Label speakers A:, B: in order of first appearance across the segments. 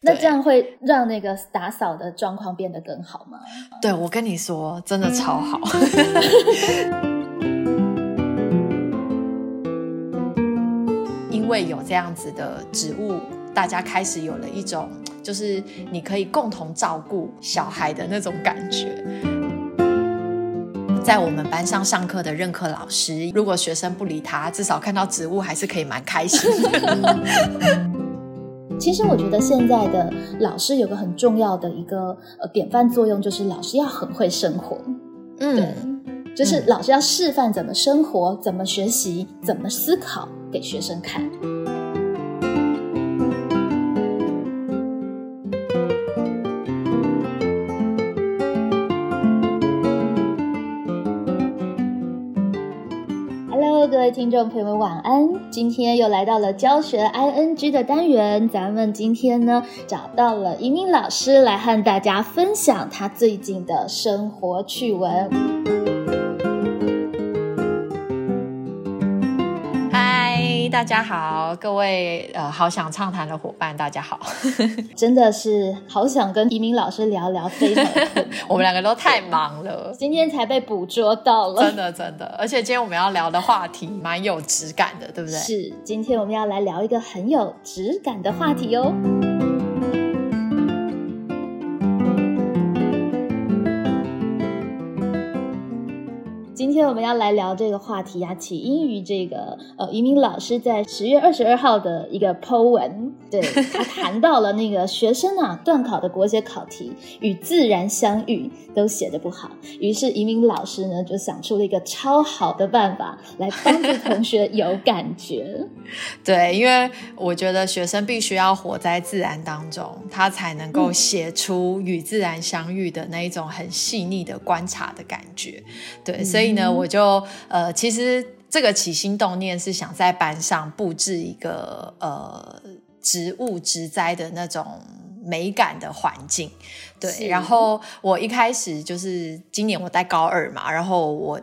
A: 那这样会让那个打扫的状况变得更好吗？
B: 对，我跟你说，真的超好。因为有这样子的植物，大家开始有了一种，就是你可以共同照顾小孩的那种感觉。在我们班上上课的任课老师，如果学生不理他，至少看到植物还是可以蛮开心的。
A: 其实我觉得现在的老师有个很重要的一个呃典范作用，就是老师要很会生活，嗯，对就是老师要示范怎么生活、怎么学习、怎么思考给学生看。听众朋友们，晚安！今天又来到了教学 ing 的单元，咱们今天呢找到了一鸣老师来和大家分享他最近的生活趣闻。
B: 大家好，各位呃，好想畅谈的伙伴，大家好，
A: 真的是好想跟移民老师聊聊，非常
B: 我们两个都太忙了，
A: 今天才被捕捉到了，
B: 真的真的，而且今天我们要聊的话题蛮有质感的，对不对？
A: 是，今天我们要来聊一个很有质感的话题哦。今天我们要来聊这个话题啊，起因于这个呃，移民老师在十月二十二号的一个 Po 文，对 他谈到了那个学生啊，断考的国写考题与自然相遇都写的不好，于是移民老师呢就想出了一个超好的办法来帮助同学有感觉。
B: 对，因为我觉得学生必须要活在自然当中，他才能够写出与自然相遇的那一种很细腻的观察的感觉。对，所以。呢，我就呃，其实这个起心动念是想在班上布置一个呃植物植栽的那种美感的环境，对。然后我一开始就是今年我带高二嘛，然后我。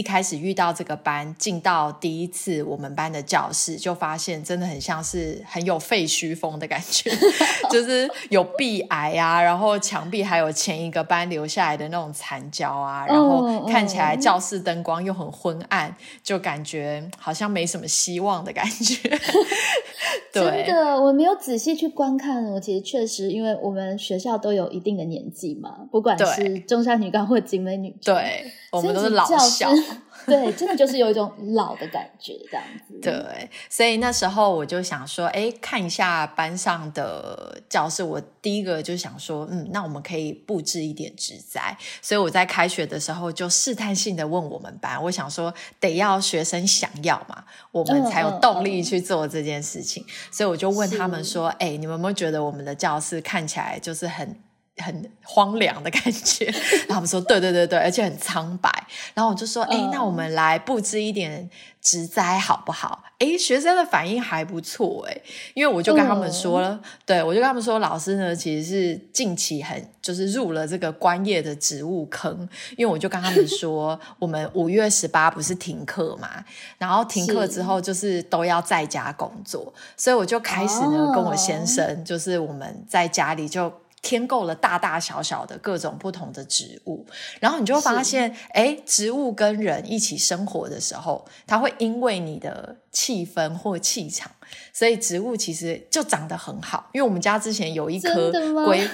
B: 一开始遇到这个班，进到第一次我们班的教室，就发现真的很像是很有废墟风的感觉，就是有壁癌啊，然后墙壁还有前一个班留下来的那种残胶啊，然后看起来教室灯光又很昏暗，就感觉好像没什么希望的感觉。
A: 真的，我没有仔细去观看。我其实确实，因为我们学校都有一定的年纪嘛，不管是中山女高或景美女，
B: 对，我们都是老校。
A: 对，真的就是有一种老的感觉，这样子。
B: 对，所以那时候我就想说，哎，看一下班上的教室。我第一个就想说，嗯，那我们可以布置一点植栽。所以我在开学的时候就试探性的问我们班，我想说，得要学生想要嘛，我们才有动力去做这件事情。所以我就问他们说，哎，你们有没有觉得我们的教室看起来就是很？很荒凉的感觉，然后我们说对对对对，而且很苍白。然后我就说，哎，那我们来布置一点植栽好不好？哎，学生的反应还不错，哎，因为我就跟他们说了，对我就跟他们说，老师呢其实是近期很就是入了这个观叶的植物坑，因为我就跟他们说，我们五月十八不是停课嘛，然后停课之后就是都要在家工作，所以我就开始呢跟我先生，就是我们在家里就。添购了大大小小的各种不同的植物，然后你就会发现，哎，植物跟人一起生活的时候，它会因为你的气氛或气场，所以植物其实就长得很好。因为我们家之前有一棵龟，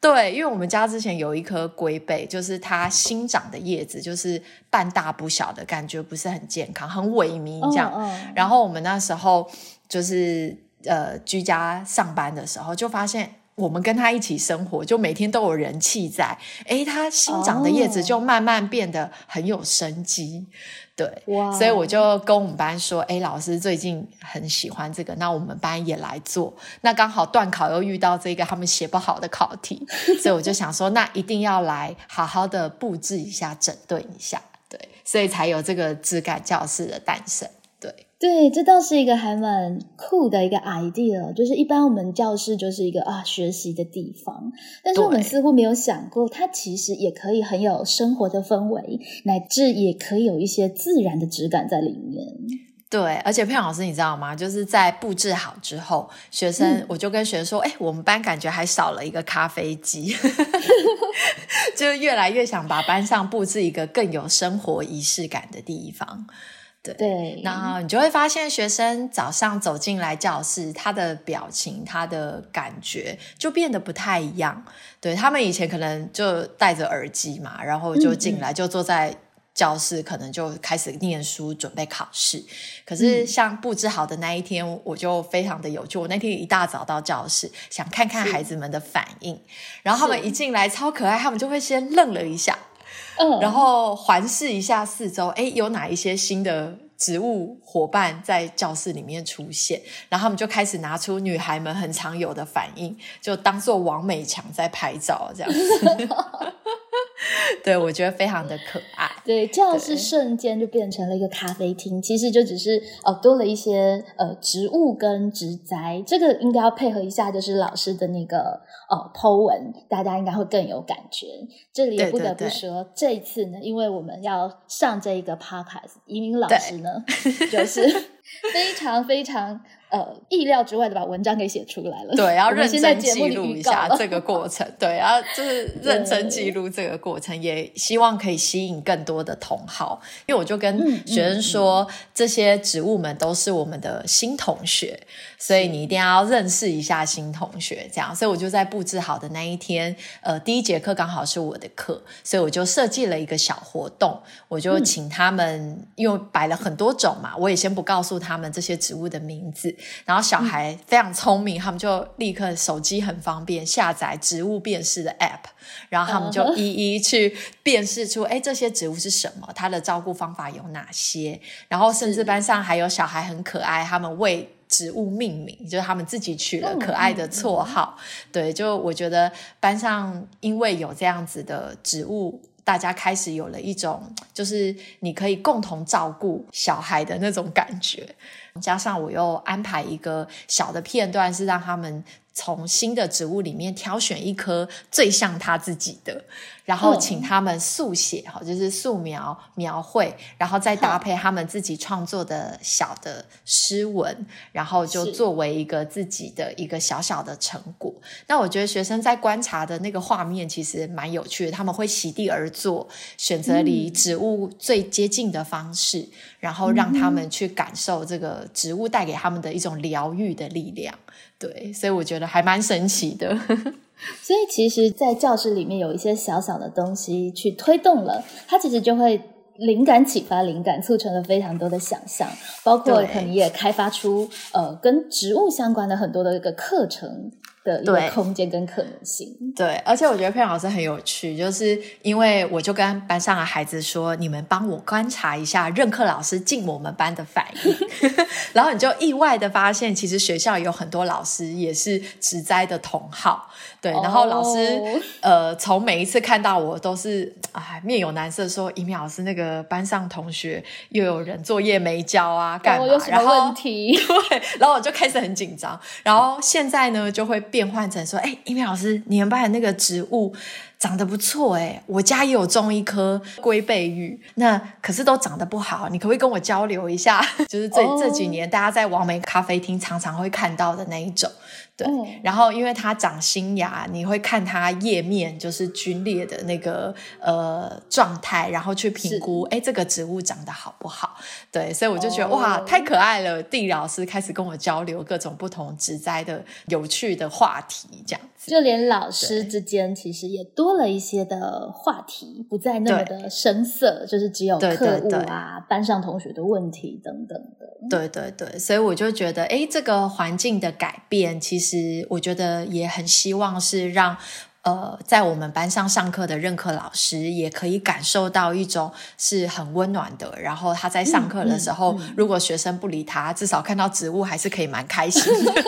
B: 对，因为我们家之前有一棵龟背，就是它新长的叶子就是半大不小的感觉，不是很健康，很萎靡这样。然后我们那时候就是呃居家上班的时候，就发现。我们跟他一起生活，就每天都有人气在。哎，它新长的叶子就慢慢变得很有生机，对。所以我就跟我们班说：“哎，老师最近很喜欢这个，那我们班也来做。那刚好断考又遇到这个他们写不好的考题，所以我就想说，那一定要来好好的布置一下，整顿一下，对。所以才有这个质感教室的诞生。”
A: 对，这倒是一个还蛮酷的一个 idea，就是一般我们教室就是一个啊学习的地方，但是我们似乎没有想过，它其实也可以很有生活的氛围，乃至也可以有一些自然的质感在里面。
B: 对，而且佩老师，你知道吗？就是在布置好之后，学生我就跟学生说：“哎，我们班感觉还少了一个咖啡机，就越来越想把班上布置一个更有生活仪式感的地方。”对，然后你就会发现，学生早上走进来教室，他的表情、他的感觉就变得不太一样。对他们以前可能就戴着耳机嘛，然后就进来就坐在。教室可能就开始念书，准备考试。可是像布置好的那一天，我就非常的有趣。我那天一大早到教室，想看看孩子们的反应。然后他们一进来超可爱，他们就会先愣了一下，然后环视一下四周，哎，有哪一些新的植物伙伴在教室里面出现？然后他们就开始拿出女孩们很常有的反应，就当做王美强在拍照这样子。对，我觉得非常的可爱。
A: 对，教室瞬间就变成了一个咖啡厅，其实就只是呃多了一些呃植物跟植栽，这个应该要配合一下，就是老师的那个呃 Po 文，大家应该会更有感觉。这里也不得不说，这一次呢，因为我们要上这一个 Podcast，移民老师呢 就是非 常非常。呃，意料之外的把文章给写出来了。
B: 对，要认真记录一下这个过程。对，要就是 认真记录这个过程，也希望可以吸引更多的同好。因为我就跟学生说，这些植物们都是我们的新同学，所以你一定要认识一下新同学。这样，所以我就在布置好的那一天，呃，第一节课刚好是我的课，所以我就设计了一个小活动，我就请他们，因为摆了很多种嘛，我也先不告诉他们这些植物的名字。然后小孩非常聪明，他们就立刻手机很方便下载植物辨识的 App，然后他们就一一去辨识出，哎，这些植物是什么，它的照顾方法有哪些。然后甚至班上还有小孩很可爱，他们为植物命名，就是他们自己取了可爱的绰号。对，就我觉得班上因为有这样子的植物。大家开始有了一种，就是你可以共同照顾小孩的那种感觉，加上我又安排一个小的片段，是让他们。从新的植物里面挑选一颗最像他自己的，然后请他们速写，哈，就是素描描绘，然后再搭配他们自己创作的小的诗文，然后就作为一个自己的一个小小的成果。那我觉得学生在观察的那个画面其实蛮有趣的，他们会席地而坐，选择离植物最接近的方式，然后让他们去感受这个植物带给他们的一种疗愈的力量。对，所以我觉得还蛮神奇的。
A: 所以其实，在教室里面有一些小小的东西去推动了，它其实就会灵感启发灵感，促成了非常多的想象，包括可能也开发出呃跟植物相关的很多的一个课程。的一个空间跟可能性，
B: 对，而且我觉得佩老师很有趣，就是因为我就跟班上的孩子说，你们帮我观察一下任课老师进我们班的反应，然后你就意外的发现，其实学校有很多老师也是植栽的同好，对，然后老师呃，从每一次看到我都是哎面有难色，说一鸣老师那个班上同学又有人作业没交啊，干嘛？
A: 然后问题，
B: 对，然后我就开始很紧张，然后现在呢就会。变换成说，哎，一鸣老师，你们班的那个植物长得不错，哎，我家也有种一棵龟背玉，那可是都长得不好，你可不可以跟我交流一下？就是这这几年大家在王梅咖啡厅常常会看到的那一种。对，然后因为它长新芽，你会看它叶面就是皲裂的那个呃状态，然后去评估，哎，这个植物长得好不好？对，所以我就觉得哇，太可爱了！地理老师开始跟我交流各种不同植栽的有趣的话题，这样子，
A: 就连老师之间其实也多了一些的话题，不再那么的生涩，就是只有课务啊、班上同学的问题等等的。
B: 对对对，所以我就觉得，哎，这个环境的改变，其实我觉得也很希望是让呃，在我们班上上课的任课老师也可以感受到一种是很温暖的。然后他在上课的时候，如果学生不理他，至少看到植物还是可以蛮开心的。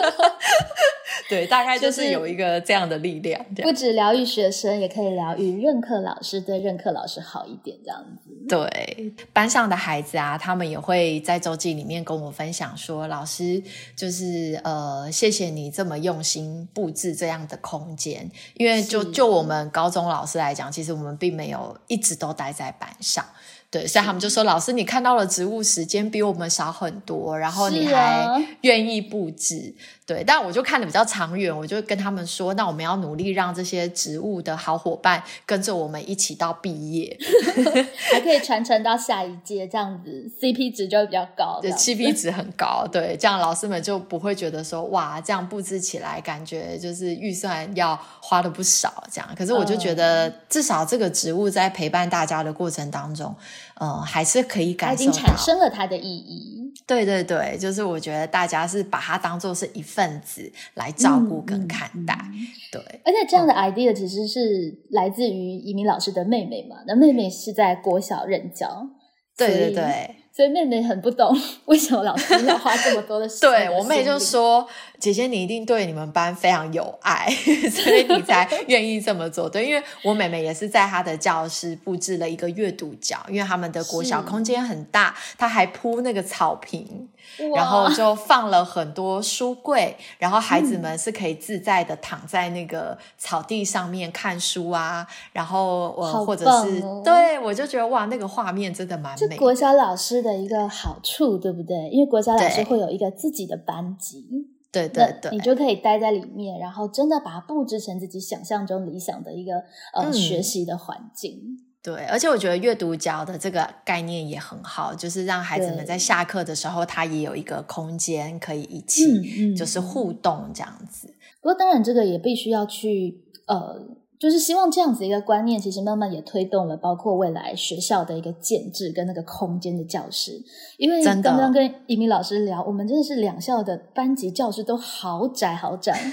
B: 对，大概就是有一个这样的力量，
A: 不止疗愈学生，也可以疗愈任课老师，对任课老师好一点，这样子。
B: 对，班上的孩子啊，他们也会在周记里面跟我分享说，老师就是呃，谢谢你这么用心布置这样的空间，因为就就我们高中老师来讲，其实我们并没有一直都待在班上。对，所以他们就说：“老师，你看到了植物时间比我们少很多，然后你还愿意布置。”对，但我就看的比较长远，我就跟他们说：“那我们要努力让这些植物的好伙伴跟着我们一起到毕业，
A: 还可以传承到下一届，这样子 CP 值就会比较高。
B: 对，CP 值很高。对，这样老师们就不会觉得说哇，这样布置起来感觉就是预算要花的不少这样。可是我就觉得，至少这个植物在陪伴大家的过程当中，呃，还是可以
A: 它
B: 感受到
A: 已经产。生了它的意义。
B: 对对对，就是我觉得大家是把它当做是一份子来照顾跟
A: 嗯
B: 看待。
A: 嗯
B: 对，
A: 而且这样的 idea 其实是来自于移民老师的妹妹嘛，那妹妹是在国小任教，
B: 对对对。
A: 所以妹妹很不懂 为什么老师要花这么多的时间。
B: 对我妹就，说：“姐姐，你一定对你们班非常有爱，所以你才 愿意这么做。”对，因为我妹妹也是在她的教室布置了一个阅读角，因为他们的国小空间很大，她还铺那个草坪，然后就放了很多书柜，然后孩
A: 嗯
B: 子们是可以自在的躺在那个草地上面看书啊，然后
A: 我
B: 呃，或者是、对我就觉得哇，那个画面真的蛮美
A: 国小老师的一个好处，对不对？因为国小老师会有一个自己的班级，
B: 对对对，
A: 你就可以待在里面，然后真的把它布置成自己想象中理想的一个呃、
B: 嗯
A: 学习的环境。
B: 对，而且我觉得阅读角的这个概念也很好，就是让孩子们在下课的时候，他也有一个空间可以一起，就是互动这样子。
A: 不过当然，这个也必须要去呃，就是希望这样子一个观念，其实慢慢也推动了，包括未来学校的一个建制跟那个空间的教室。因为刚刚跟一鸣老师聊，我们真的是两校的班级教室都好窄好窄，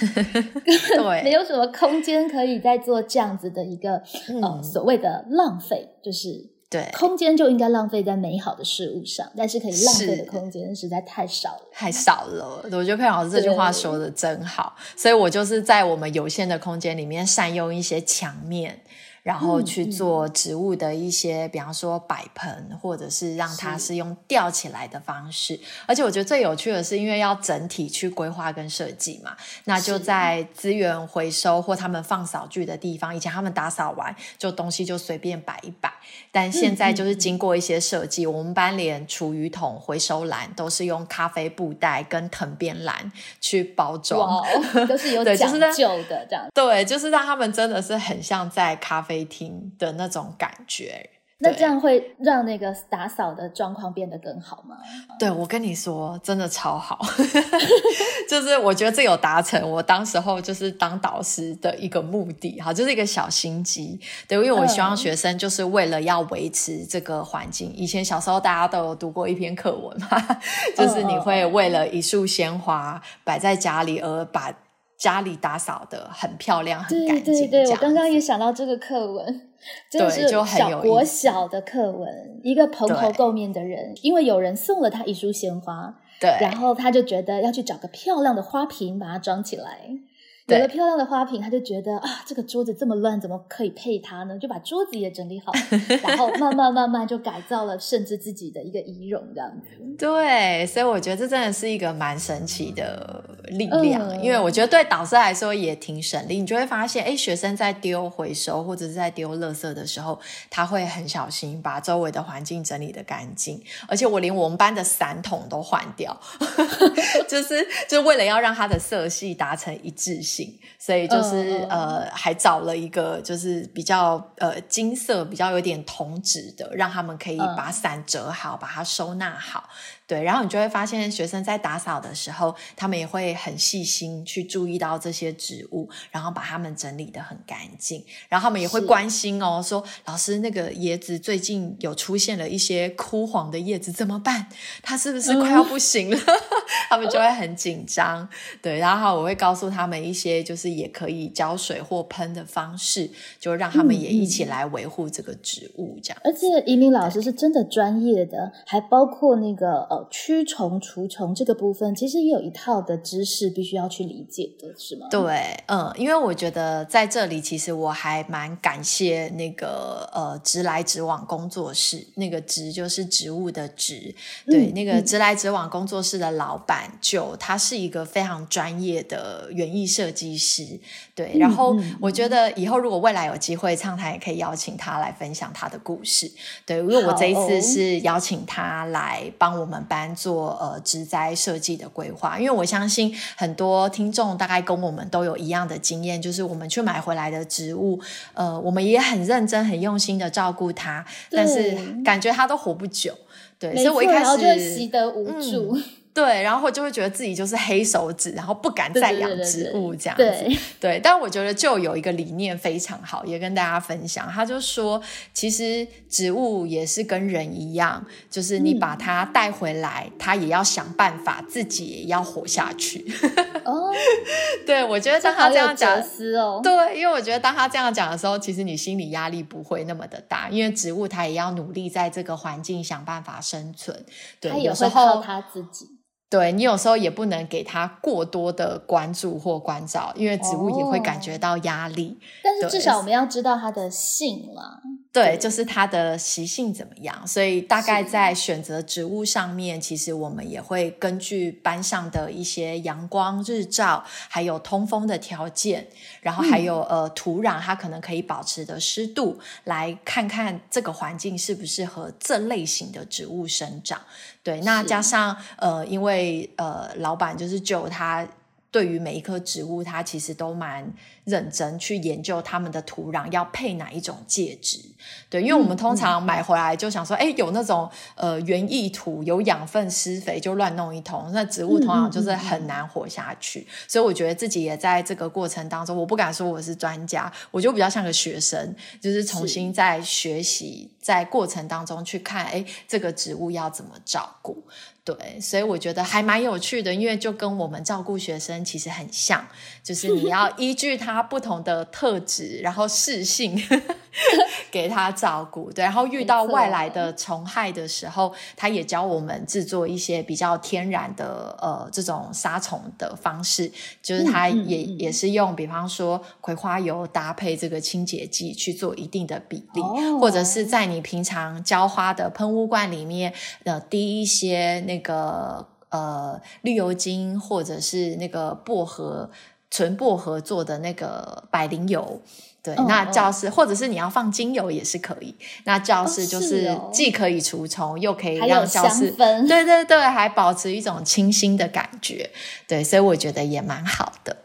B: 对没，
A: 有什么空间可以再做这样子的一个、呃
B: 嗯
A: 所谓的浪费，就是。
B: 对，
A: 空间就应该浪费在美好的事物上，但是可以浪费的空间实在太少了。
B: 太少了。我觉得佩老师这句话说的真好，所以我就是在我们有限的空间里面善用一些墙面。然后
A: 嗯
B: 去做植物的一些，比方说摆盆，或者是让它
A: 是
B: 是用吊起来的方式。而且我觉得最有趣的是，因为要整体去规划跟设计嘛，那就在资源回收或他们放扫具的地方，以前他们打扫完就东西就随便摆一摆，但现在就是经过一些设计，我们班连厨余桶、回收篮都是用咖啡布袋跟藤编篮去包装。
A: 都是有 讲究的这样。
B: 对，就是让他们真的是很像在咖啡厅的那种感觉。
A: 那这样会让那个打扫的状况变得更好吗？
B: 对，我跟你说，真的超好，就是我觉得这有达成我当时候就是当导师的一个目的，哈，就是一个小心机。对，因为我希望
A: 嗯
B: 学生就是为了要维持这个环境。以前小时候大家都有读过一篇课文嘛，就是你会为了一束鲜花摆在家里而把家里打扫的很漂亮、很
A: 对
B: 干净。
A: 对对，
B: 对
A: 我刚刚也想到这个课文，真的是小国小的课文，一个蓬头垢面的人，因为有人送了他一束鲜花，
B: 对，
A: 然后他就觉得要去找个漂亮的花瓶把它装起来。有
B: 对
A: 了漂亮的花瓶，他就觉得啊，这个桌子这么乱，怎么可以配它呢？就把桌子也整理好，然后慢慢慢慢就改造了，甚至自己的一个仪容这样子。
B: 对，所以我觉得这真的是一个蛮神奇的力量，
A: 嗯
B: 因为我觉得对导师来说也挺省力。你就会发现，哎，学生在丢回收或者是在丢垃圾的时候，他会很小心把周围的环境整理的干净，而且我连我们班的伞桶都换掉，就是就为了要让它的色系达成一致性，所以就是、呃还找了一个就是比较呃金色、比较有点铜质的，让他们可以
A: 嗯
B: 把伞折好，把它收纳好。对，然后你就会发现，学生在打扫的时候，他们也会很细心去注意到这些植物，然后把它们整理的很干净。然后他们也会关心哦，说老师那个椰子最近有出现了一些枯黄的叶子，怎么办？它是不是快要不行了？他们就会很紧张。对，然后我会告诉他们一些就是也可以浇水或喷的方式，就让他们也一起来维护这个植物，这样。
A: 而且移民老师是真的专业的，还包括那个呃呃驱虫除虫这个部分，其实也有一套的知识必须要去理解的，是吗？
B: 对，嗯，因为我觉得在这里，其实我还蛮感谢那个呃直来直往工作室，那个直就是植物的植，对，那个直来直往工作室的老板就他是一个非常专业的园艺设计师，对，然后我觉得以后如果未来有机会畅谈，也可以邀请他来分享他的故事，对，因为我这一次是邀请他来帮我们班做呃植栽设计的规划，因为我相信很多听众大概跟我们都有一样的经验，就是我们去买回来的植物，呃，我们也很认真、很用心的照顾它，但是感觉它都活不久，对，所以我一开始
A: 习得无助。
B: 对，然后就会觉得自己就是黑手指，然后不敢再养植物这样子。对，但我觉得就有一个理念非常好，也跟大家分享。他就说，其实植物也是跟人一样，就是你把它带回来，它也要想办法自己也要活下去。哦，对，我觉得当他这样讲，
A: 哦，
B: 对，因为我觉得当他这样讲的时候，其实你心理压力不会那么的大，因为植物它也要努力在这个环境想办法生存。对，
A: 有时候他自己。
B: 对你有时候也不能给它过多的关注或关照，因为植物也会感觉到压力。
A: 但是至少我们要知道它的性了。
B: 对，就是它的习性怎么样，所以大概在选择植物上面，其实我们也会根据班上的一些阳光、日照，还有通风的条件，然后还有呃土壤，它可能可以保持的湿度，来看看这个环境适不适合这类型的植物生长。对，那加上呃，因为呃，老板就是就他。对于每一棵植物，它其实都蛮认真去研究它们的土壤要配哪一种介质。对，因为我们通常买回来就想说，哎，有那种呃园艺土，有养分施肥就乱弄一通，那植物通常就是很难活下去。所以我觉得自己也在这个过程当中，我不敢说我是专家，我就比较像个学生，就是重新在学习，在过程当中去看，哎，这个植物要怎么照顾。对，所以我觉得还蛮有趣的，因为就跟我们照顾学生其实很像，就是你要依据他不同的特质，然后适性 给他照顾。对，然后遇到外来的虫害的时候，他也教我们制作一些比较天然的呃这种杀虫的方式，就是他也也是用，比方说葵花油搭配这个清洁剂去做一定的比例，或者是在你平常浇花的喷雾罐里面呃滴一些。那个呃绿油精，或者是那个薄荷纯薄荷做的那个百灵油，对，那教室或者是你要放精油也是可以。那教室就是既可以除虫，又可以让教室对对对，还保持一种清新的感觉，对，所以我觉得也蛮好的。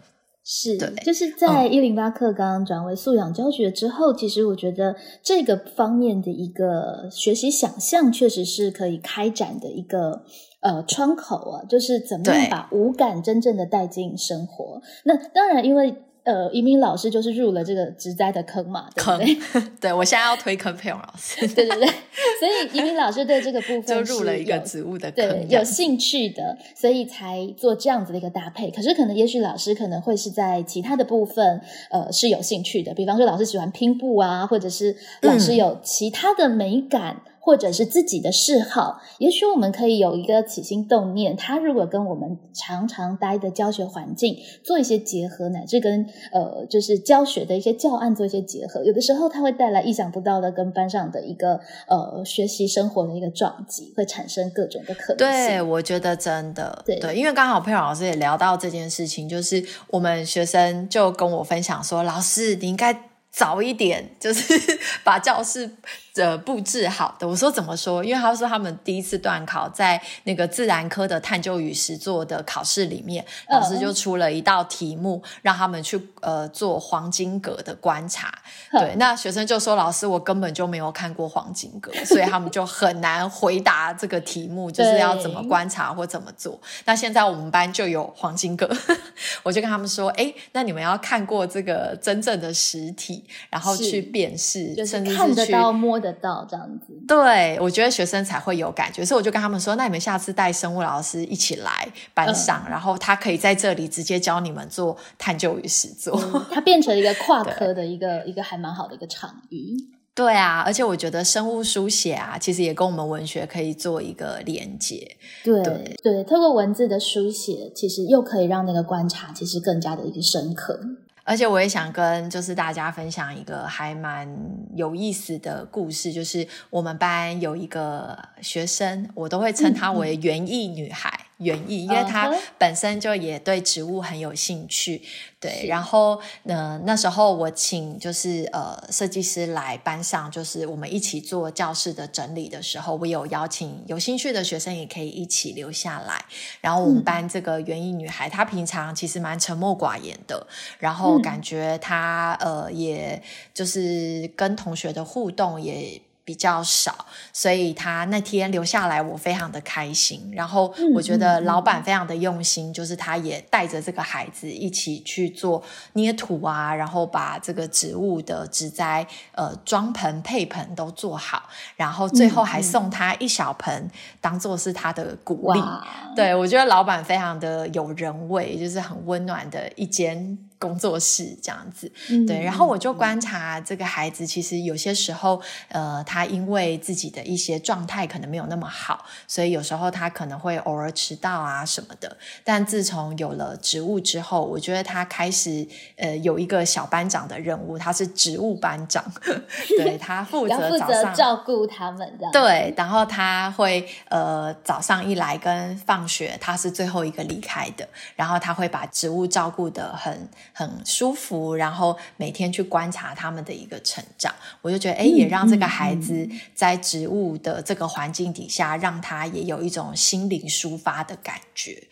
A: 是，就是在一零八课刚刚转为素养教学之后，其实我觉得这个方面的一个学习想象，确实是可以开展的一个呃窗口啊，就是怎么样把五感真正的带进生活。那当然，因为。呃，移民老师就是入了这个植栽的坑嘛，对不对？
B: 对我现在要推坑佩蓉老师，
A: 对对对，所以移民老师对这个部分
B: 就入了一个植物的
A: 坑，有兴趣的，所以才做这样子的一个搭配。可是可能也许老师可能会是在其他的部分，呃，是有兴趣的，比方说老师喜欢拼布啊，或者是老师有其他的美感。或者是自己的嗜好，也许我们可以有一个起心动念，他如果跟我们常常待的教学环境做一些结合，乃至跟呃就是教学的一些教案做一些结合，有的时候他会带来意想不到的跟班上的一个呃学习生活的一个撞击，会产生各种的可能
B: 性。对，我觉得真的对，因为刚好佩蓉老师也聊到这件事情，就是我们学生就跟我分享说，老师你应该早一点，就是 把教室。的布置好的，我说怎么说？因为他说他们第一次段考，在那个自然科的探究与实作的考试里面，老师就出了一道题目，让他们去呃做黄金格的观察。对，那学生就说：“老师，我根本就没有看过黄金格，所以他们就很难回答这个题目，就是要怎么观察或怎么做。”那现在我们班就有黄金格，我就跟他们说：“哎，那你们要看过这个真正的实体，然后去辨识，甚至
A: 看得到摸的。”得到这样子，
B: 对我觉得学生才会有感觉，所以我就跟他们说：“那你们下次带生物老师一起来班上，然后他可以在这里直接教你们做探究与实作。”
A: 它变成一个跨 科的一个一个还蛮好的一个场域。
B: 对啊，而且我觉得生物书写啊，其实也跟我们文学可以做一个连接。
A: 对对，透过文字的书写，其实又可以让那个观察其实更加的一个深刻。
B: 而且我也想跟就是大家分享一个还蛮有意思的故事，就是我们班有一个学生，我都会称她为园艺女孩。园艺，因为她本身就也对植物很有兴趣，对。然后呢，那时候我请就是呃设计师来班上，就是我们一起做教室的整理的时候，我有邀请有兴趣的学生也可以一起留下来。然后我们班这个园艺女孩，她平常其实蛮沉默寡言的，然后感觉她呃，也就是跟同学的互动也。比较少，所以他那天留下来，我非常的开心。然后我觉得老板非常的用心，就是他也带着这个孩子一起去做捏土啊，然后把这个植物的植栽呃装盆配盆都做好，然后最后还送他一小盆当做是他的鼓励。对我觉得老板非常的有人味，就是很温暖的一间。工作室这样子，对，然后我就观察这个孩子，其实有些时候，呃，他因为自己的一些状态可能没有那么好，所以有时候他可能会偶尔迟到啊什么的。但自从有了职务之后，我觉得他开始呃有一个小班长的任务，他是职务班长，对他 负责早上
A: 照顾他们这样。
B: 对，然后他会呃早上一来跟放学，他是最后一个离开的，然后他会把职务照顾的很。很舒服，然后每天去观察他们的一个成长，我就觉得，哎，也让这个孩子在植物的这个环境底下，让他也有一种心灵抒发的感觉。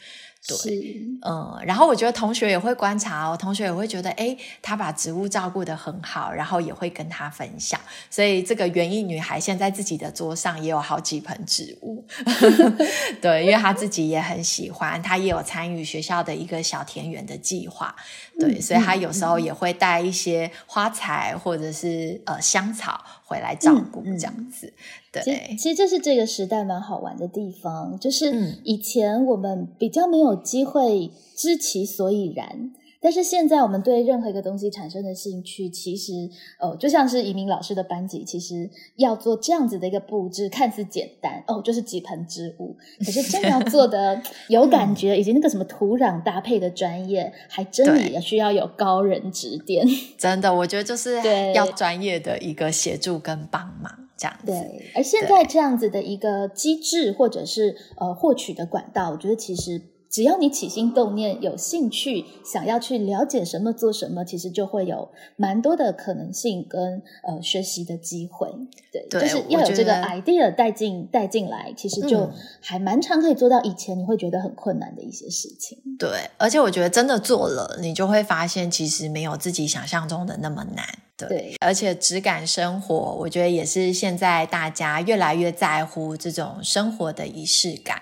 B: 对，嗯，然后我觉得同学也会观察哦，同学也会觉得，哎，他把植物照顾的很好，然后也会跟他分享。所以这个园艺女孩现在自己的桌上也有好几盆植物，对，因为她自己也很喜欢，她也有参与学校的一个小田园的计划，对，所以她有时候也会带一些花材或者是呃香草回来照顾这样子。
A: 对其实这是这个时代蛮好玩的地方，就是以前我们比较没有机会知其所以然，但是现在我们对任何一个东西产生的兴趣，其实哦就像是移民老师的班级，其实要做这样子的一个布置，看似简单哦，就是几盆植物，可是真的要 做的 有感觉，以及那个什么土壤搭配的专业，还真也需要有高人指点。
B: 真的，我觉得就是要专业的一个协助跟帮忙。这样
A: 对，而现在这样子的一个机制，或者是呃获取的管道，我觉得其实只要你起心动念、有兴趣，想要去了解什么、做什么，其实就会有蛮多的可能性跟呃学习的机会。对，就是要有这个 idea 带进带进来，其实就还蛮常可以做到以前你会觉得很困难的一些事情。
B: 对，而且我觉得真的做了，你就会发现其实没有自己想象中的那么难。对，而且质感生活，我觉得也是现在大家越来越在乎这种生活的仪式感。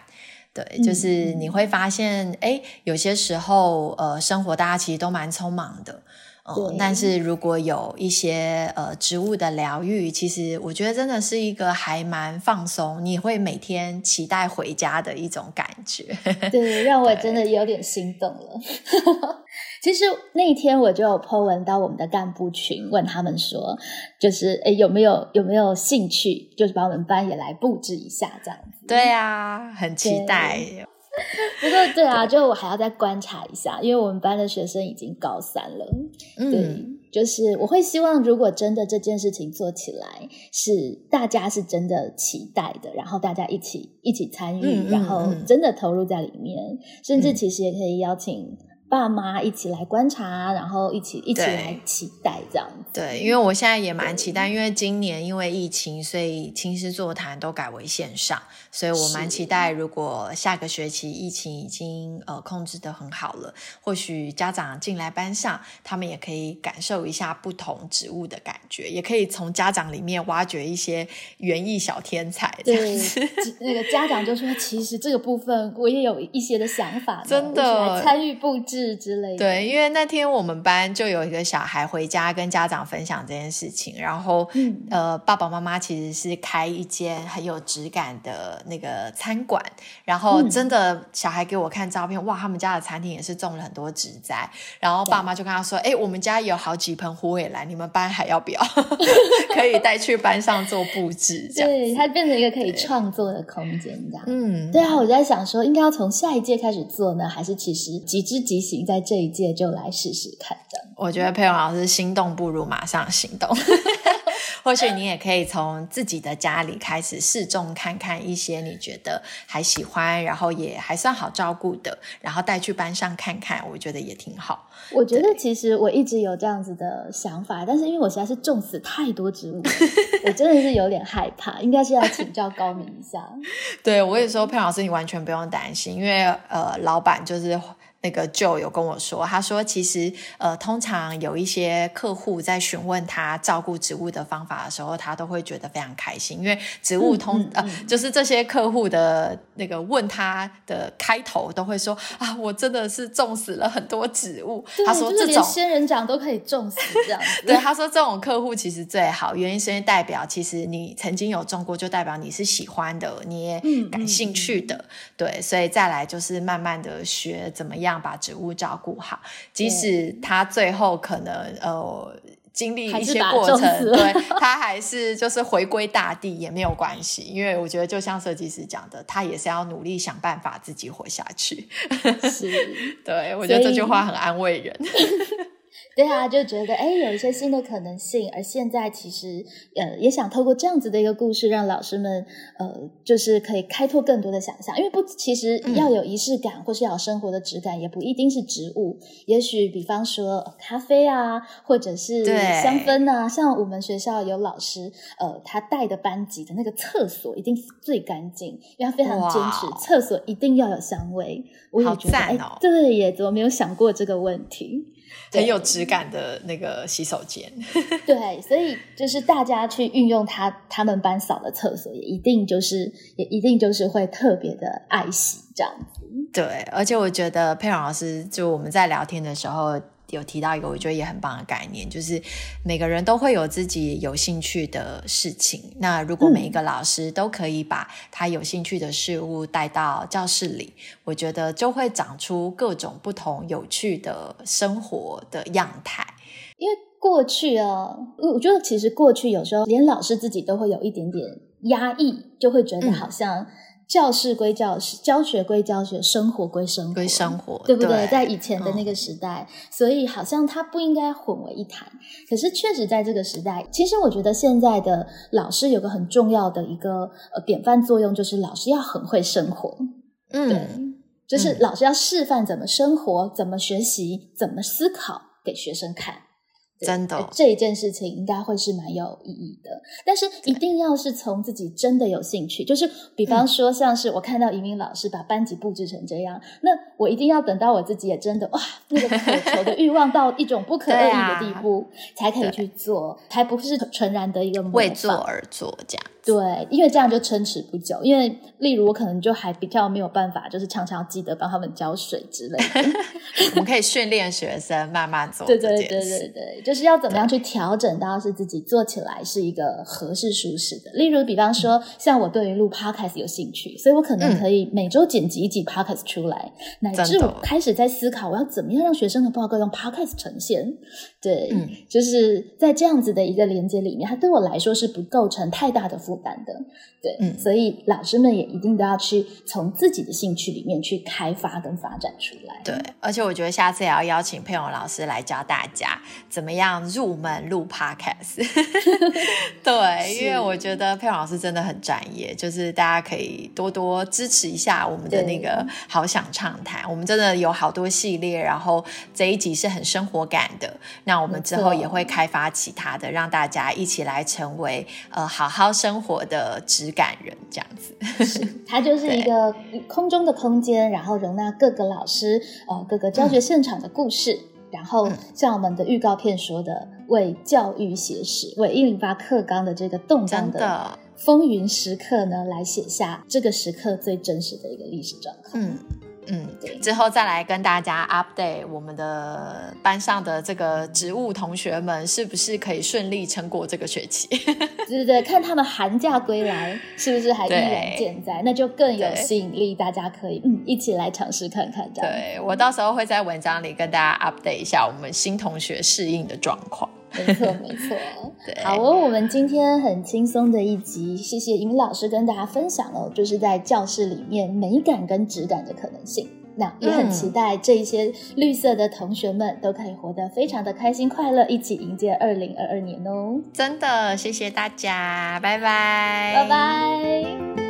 B: 对，就是你会发现，哎，有些时候，呃，生活大家其实都蛮匆忙的，嗯，但是如果有一些呃植物的疗愈，其实我觉得真的是一个还蛮放松，你会每天期待回家的一种感觉。
A: 对，让我真的有点心动了。其实那一天我就有 po 文到我们的干部群，问他们说，就是诶有没有有没有兴趣，就是把我们班也来布置一下这样子。
B: 对啊，很期待。
A: 不过对啊，就我还要再观察一下，因为我们班的学生已经高三了。对，就是我会希望，如果真的这件事情做起来，是大家是真的期待的，然后大家一起一起参与，然后真的投入在里面，甚至其实也可以邀请。爸妈一起来观察，然后一起一起来期待这样子。
B: 对，因为我现在也蛮期待，因为今年因为疫情，所以青师座谈都改为线上，所以我蛮期待，如果下个学期疫情已经呃控制的很好了，或许家长进来班上，他们也可以感受一下不同植物的感觉，也可以从家长里面挖掘一些园艺小天才。
A: 对，那个家长就说，其实这个部分我也有一些的想法，
B: 真的
A: 参与布置。置之类的。
B: 对，因为那天我们班就有一个小孩回家跟家长分享这件事情，然后呃，爸爸妈妈其实是开一间很有质感的那个餐馆，然后真的小孩给我看照片，哇，他们家的餐厅也是种了很多植栽，然后爸妈就跟他说，哎，我们家有好几盆虎尾兰，你们班还要不要？可以带去班上做布置，这样
A: 对，它变成一个可以创作的空间，这样。嗯，对啊，我在想说，应该要从下一届开始做呢，还是其实即知即行，在这一届就来试试看的？
B: 我觉得佩蓉老师心动不如马上行动。或许你也可以从自己的家里开始试种看看一些你觉得还喜欢，然后也还算好照顾的，然后带去班上看看，我觉得也挺好。
A: 我觉得其实我一直有这样子的想法，但是因为我实在是种死太多植物，我真的是有点害怕，应该是要请教高明一下。
B: 对，我也说，佩老师，你完全不用担心，因为呃，老板就是。那个就有跟我说，他说其实呃，通常有一些客户在询问他照顾植物的方法的时候，他都会觉得非常开心，因为植物通呃，就是这些客户的那个问他的开头都会说啊，我真的是种死了很多植物。他说这种
A: 仙人掌都可以种死这样。
B: 对，他说这种客户其实最好，原因是因为代表其实你曾经有种过，就代表你是喜欢的，你也感兴趣的。对，所以再来就是慢慢的学怎么样。把植物照顾好，即使他最后可能呃经历一些过程，对他还是就是回归大地也没有关系，因为我觉得就像设计师讲的，他也是要努力想办法自己活下去。
A: 是，
B: 对我觉得这句话很安慰人。
A: 对啊，就觉得哎，有一些新的可能性。而现在其实，呃，也想透过这样子的一个故事，让老师们，呃，就是可以开拓更多的想象。因为不，其实要有仪式感，或是要有生活的质感，也不一定是植物。也许，比方说咖啡啊，或者是香氛啊。像我们学校有老师，呃，他带的班级的那个厕所一定最干净，因为他非常坚持厕所一定要有香味。我也觉得，哎，对耶，怎么没有想过这个问题？
B: 很有质感的那个洗手间，
A: 对，所以就是大家去运用他他们班扫的厕所，也一定就是也一定就是会特别的爱惜这样子。
B: 对，而且我觉得佩蓉老师就我们在聊天的时候。有提到一个我觉得也很棒的概念，就是每个人都会有自己有兴趣的事情。那如果每一个老师都可以把他有兴趣的事物带到教室里，我觉得就会长出各种不同有趣的生活的样态。
A: 因为过去啊，我觉得其实过去有时候连老师自己都会有一点点压抑，就会觉得好像。教室归教室，教学归教学，生活归生活，
B: 归生活，
A: 对不对？在以前的那个时代，所以好像它不应该混为一谈。可是确实在这个时代，其实我觉得现在的老师有个很重要的一个呃典范作用，就是老师要很会生活。嗯，对，就是老师要示范怎么生活，怎么学习，怎么思考给学生看。
B: 真的，
A: 这一件事情应该会是蛮有意义的，但是一定要是从自己真的有兴趣，就是比方说，像是我看到移民老师把班级布置成这样，那我一定要等到我自己也真的哇，那个渴求的欲望到一种不可遏意的地步，才可以去做，才不是纯然的一个
B: 为做而做这样。
A: 对，因为这样就撑持不久。因为例如我可能就还比较没有办法，就是常常记得帮他们浇水之类的。
B: 我们可以训练学生慢慢做。
A: 对对对对对，就是要怎么样去调整到是自己做起来是一个合适舒适的。例如，比方说，像我对于录 podcast 有兴趣，所以我可能可以每周剪辑一集 podcast 出来，乃至我开始在思考我要怎么样让学生的报告用 podcast 呈现。对，就是在这样子的一个连接里面，它对我来说是不构成太大的负。负担的，对，嗯，所以老师们也一定都要去从自己的兴趣里面去开发跟发展出来。
B: 对，而且我觉得下次也要邀请佩蓉老师来教大家怎么样入门录 Podcast。对，因为我觉得佩蓉老师真的很专业，就是大家可以多多支持一下我们的那个好想畅谈。我们真的有好多系列，然后这一集是很生活感的。那我们之后也会开发其他的，让大家一起来成为呃好好生。活的质感人这样子，
A: 是它就是一个空中的空间，然后容纳各个老师呃各个教学现场的故事，然后像我们的预告片说的，为教育写史，为一零八课纲的这个动荡的风云时刻呢，来写下这个时刻最真实的一个历史状况。嗯。
B: 嗯，之后再来跟大家 update 我们的班上的这个植物同学们是不是可以顺利撑过这个学期？
A: 对对对，看他们寒假归来是不是还依然健在，那就更有吸引力，大家可以嗯一起来尝试看看。
B: 对我到时候会在文章里跟大家 update 一下我们新同学适应的状况。
A: 没错没错，好哦，我们今天很轻松的一集，谢谢尹老师跟大家分享哦，就是在教室里面美感跟质感的可能性。那也很期待这一些绿色的同学们都可以活得非常的开心快乐，一起迎接二零二二年哦！
B: 真的，谢谢大家，拜拜，
A: 拜拜。